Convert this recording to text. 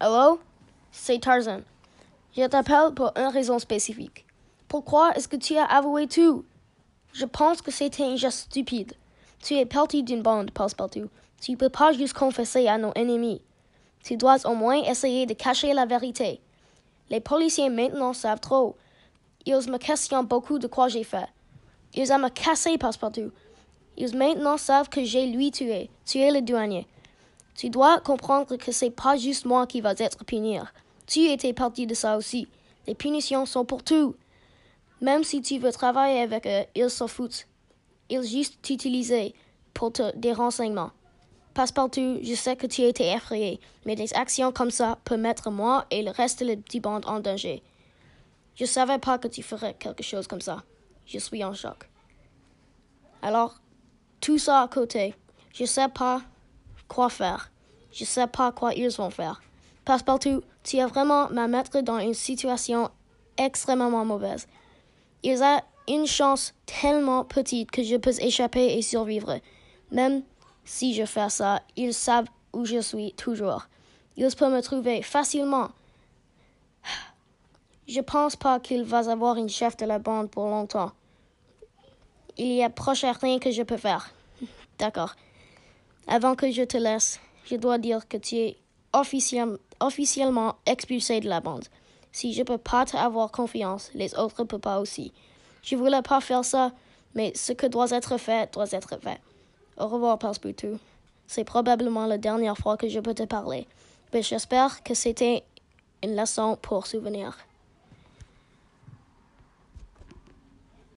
Hello? C'est Tarzan. Je t'appelle pour une raison spécifique. Pourquoi est-ce que tu as avoué tout? Je pense que c'était un geste stupide. Tu es parti d'une bande, Passepartout. Tu ne peux pas juste confesser à nos ennemis. Tu dois au moins essayer de cacher la vérité. Les policiers maintenant savent trop. Ils me questionnent beaucoup de quoi j'ai fait. Ils ont me cassé, Passepartout. Ils maintenant savent que j'ai lui tué, tué le douanier. Tu dois comprendre que c'est pas juste moi qui va être puni. Tu étais parti de ça aussi. Les punitions sont pour tout. Même si tu veux travailler avec eux, ils s'en foutent. Ils juste t'utiliser pour te, des renseignements. Passepartout, je sais que tu étais effrayé, mais des actions comme ça peuvent mettre moi et le reste de la petite en danger. Je savais pas que tu ferais quelque chose comme ça. Je suis en choc. Alors, tout ça à côté, je sais pas quoi faire. Je sais pas quoi ils vont faire. Passepartout, tu es vraiment ma mettre dans une situation extrêmement mauvaise. Ils ont une chance tellement petite que je peux échapper et survivre. Même si je fais ça, ils savent où je suis toujours. Ils peuvent me trouver facilement. Je pense pas qu'il va avoir une chef de la bande pour longtemps. Il y a proche rien que je peux faire. D'accord. Avant que je te laisse, je dois dire que tu es officiellement expulsé de la bande. Si je peux pas avoir confiance, les autres ne peuvent pas aussi. Je voulais pas faire ça, mais ce que doit être fait doit être fait. Au revoir, Passepartout. C'est probablement la dernière fois que je peux te parler, mais j'espère que c'était une leçon pour souvenir.